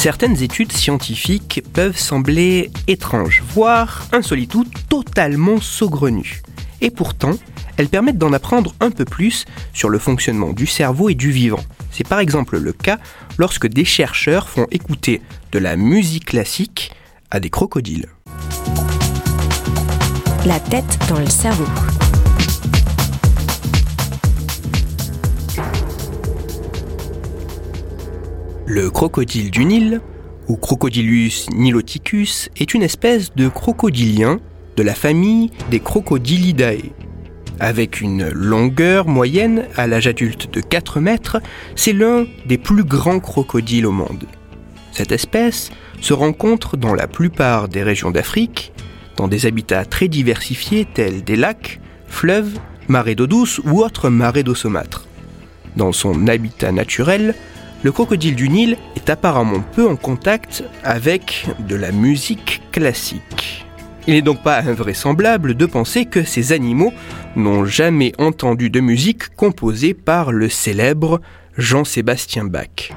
Certaines études scientifiques peuvent sembler étranges, voire insolites ou totalement saugrenues. Et pourtant, elles permettent d'en apprendre un peu plus sur le fonctionnement du cerveau et du vivant. C'est par exemple le cas lorsque des chercheurs font écouter de la musique classique à des crocodiles. La tête dans le cerveau. Le crocodile du Nil, ou Crocodilus niloticus, est une espèce de crocodilien de la famille des Crocodilidae. Avec une longueur moyenne à l'âge adulte de 4 mètres, c'est l'un des plus grands crocodiles au monde. Cette espèce se rencontre dans la plupart des régions d'Afrique, dans des habitats très diversifiés tels des lacs, fleuves, marais d'eau douce ou autres marais d'eau saumâtre. Dans son habitat naturel, le crocodile du Nil est apparemment peu en contact avec de la musique classique. Il n'est donc pas invraisemblable de penser que ces animaux n'ont jamais entendu de musique composée par le célèbre Jean-Sébastien Bach.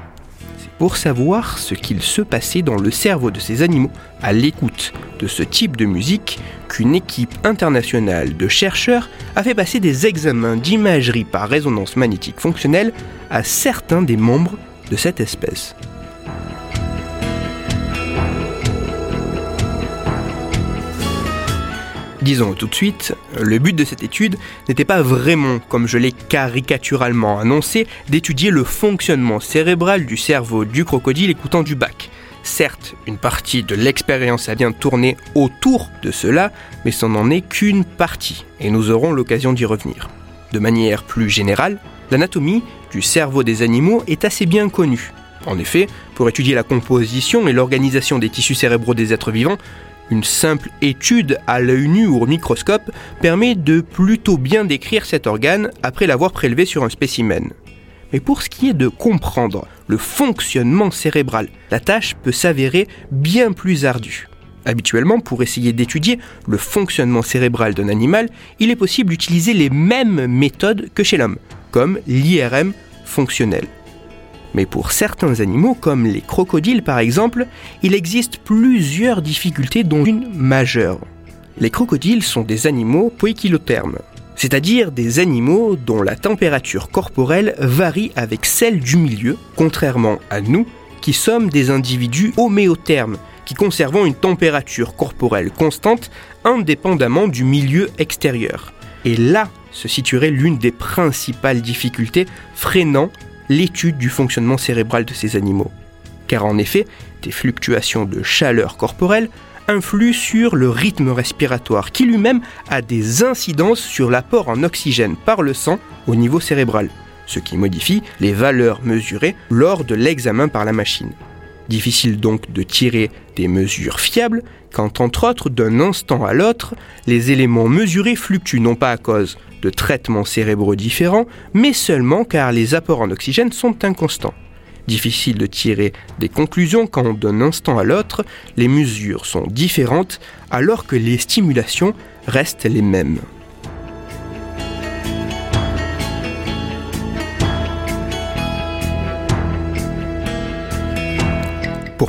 C'est pour savoir ce qu'il se passait dans le cerveau de ces animaux à l'écoute de ce type de musique qu'une équipe internationale de chercheurs a fait passer des examens d'imagerie par résonance magnétique fonctionnelle à certains des membres de cette espèce. Disons tout de suite, le but de cette étude n'était pas vraiment, comme je l'ai caricaturalement annoncé, d'étudier le fonctionnement cérébral du cerveau du crocodile écoutant du bac. Certes, une partie de l'expérience a bien tourné autour de cela, mais ce n'en est qu'une partie, et nous aurons l'occasion d'y revenir. De manière plus générale, l'anatomie du cerveau des animaux est assez bien connue. En effet, pour étudier la composition et l'organisation des tissus cérébraux des êtres vivants, une simple étude à l'œil nu ou au microscope permet de plutôt bien décrire cet organe après l'avoir prélevé sur un spécimen. Mais pour ce qui est de comprendre le fonctionnement cérébral, la tâche peut s'avérer bien plus ardue. Habituellement, pour essayer d'étudier le fonctionnement cérébral d'un animal, il est possible d'utiliser les mêmes méthodes que chez l'homme, comme l'IRM fonctionnel. Mais pour certains animaux, comme les crocodiles par exemple, il existe plusieurs difficultés dont une majeure. Les crocodiles sont des animaux poikilothermes, c'est-à-dire des animaux dont la température corporelle varie avec celle du milieu, contrairement à nous, qui sommes des individus homéothermes, qui conservons une température corporelle constante indépendamment du milieu extérieur. Et là se situerait l'une des principales difficultés freinant l'étude du fonctionnement cérébral de ces animaux. Car en effet, des fluctuations de chaleur corporelle influent sur le rythme respiratoire qui lui-même a des incidences sur l'apport en oxygène par le sang au niveau cérébral, ce qui modifie les valeurs mesurées lors de l'examen par la machine. Difficile donc de tirer des mesures fiables quand, entre autres, d'un instant à l'autre, les éléments mesurés fluctuent non pas à cause de traitements cérébraux différents, mais seulement car les apports en oxygène sont inconstants. Difficile de tirer des conclusions quand, d'un instant à l'autre, les mesures sont différentes alors que les stimulations restent les mêmes.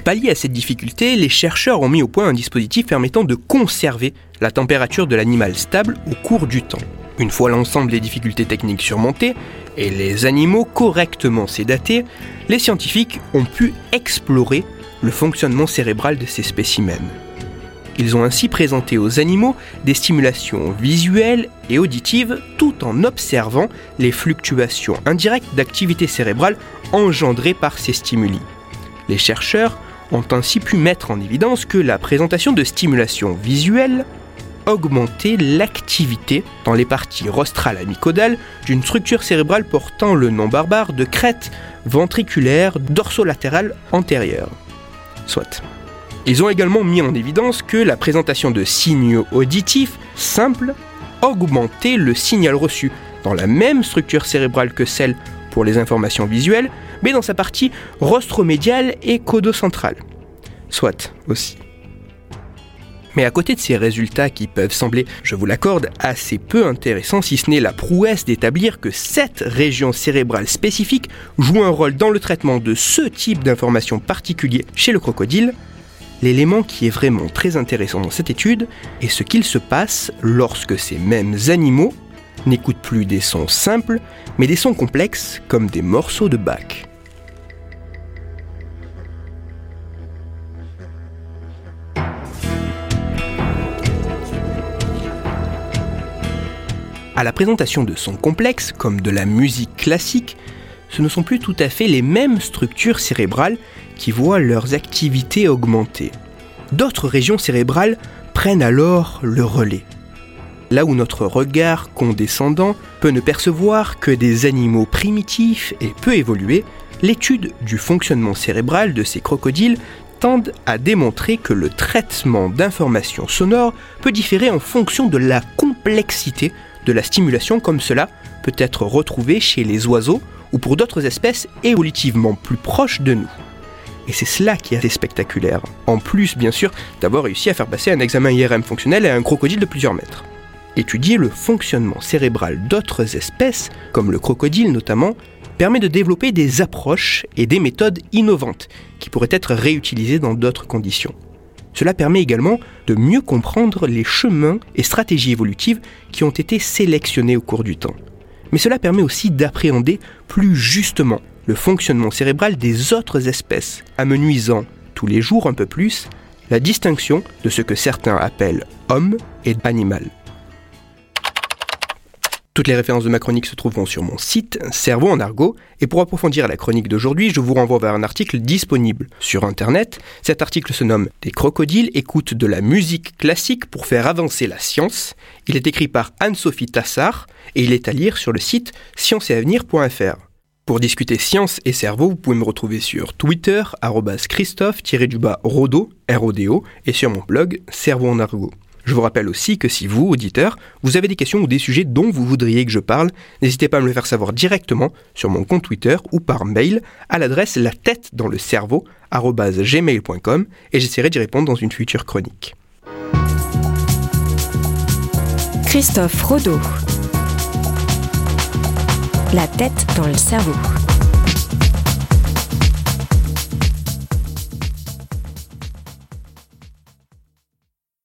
Pallier à cette difficulté, les chercheurs ont mis au point un dispositif permettant de conserver la température de l'animal stable au cours du temps. Une fois l'ensemble des difficultés techniques surmontées et les animaux correctement sédatés, les scientifiques ont pu explorer le fonctionnement cérébral de ces spécimens. Ils ont ainsi présenté aux animaux des stimulations visuelles et auditives tout en observant les fluctuations indirectes d'activité cérébrale engendrées par ces stimuli. Les chercheurs ont ainsi pu mettre en évidence que la présentation de stimulation visuelle augmentait l'activité dans les parties rostrales amicodales d'une structure cérébrale portant le nom barbare de crête ventriculaire dorsolatérale antérieure. Soit. Ils ont également mis en évidence que la présentation de signaux auditifs simples augmentait le signal reçu dans la même structure cérébrale que celle les informations visuelles, mais dans sa partie rostromédiale et codocentrale. Soit aussi. Mais à côté de ces résultats qui peuvent sembler, je vous l'accorde, assez peu intéressants, si ce n'est la prouesse d'établir que cette région cérébrale spécifique joue un rôle dans le traitement de ce type d'informations particulier chez le crocodile, l'élément qui est vraiment très intéressant dans cette étude est ce qu'il se passe lorsque ces mêmes animaux n'écoutent plus des sons simples, mais des sons complexes comme des morceaux de bac. À la présentation de sons complexes, comme de la musique classique, ce ne sont plus tout à fait les mêmes structures cérébrales qui voient leurs activités augmenter. D'autres régions cérébrales prennent alors le relais. Là où notre regard condescendant peut ne percevoir que des animaux primitifs et peu évolués, l'étude du fonctionnement cérébral de ces crocodiles tendent à démontrer que le traitement d'informations sonores peut différer en fonction de la complexité de la stimulation comme cela peut être retrouvé chez les oiseaux ou pour d'autres espèces évolutivement plus proches de nous. Et c'est cela qui est assez spectaculaire, en plus bien sûr d'avoir réussi à faire passer un examen IRM fonctionnel à un crocodile de plusieurs mètres. Étudier le fonctionnement cérébral d'autres espèces, comme le crocodile notamment, permet de développer des approches et des méthodes innovantes qui pourraient être réutilisées dans d'autres conditions. Cela permet également de mieux comprendre les chemins et stratégies évolutives qui ont été sélectionnés au cours du temps. Mais cela permet aussi d'appréhender plus justement le fonctionnement cérébral des autres espèces, amenuisant tous les jours un peu plus la distinction de ce que certains appellent homme et animal. Toutes les références de ma chronique se trouveront sur mon site Cerveau en argot. Et pour approfondir la chronique d'aujourd'hui, je vous renvoie vers un article disponible sur Internet. Cet article se nomme Des crocodiles écoutent de la musique classique pour faire avancer la science. Il est écrit par Anne-Sophie Tassard et il est à lire sur le site scienceetavenir.fr. Pour discuter science et cerveau, vous pouvez me retrouver sur Twitter, Christophe-Rodo, R-O-D-O, et sur mon blog Cerveau en argot. Je vous rappelle aussi que si vous, auditeurs, vous avez des questions ou des sujets dont vous voudriez que je parle, n'hésitez pas à me le faire savoir directement sur mon compte Twitter ou par mail à l'adresse la tête dans le cerveau gmail.com et j'essaierai d'y répondre dans une future chronique. Christophe Rodeau. La tête dans le cerveau.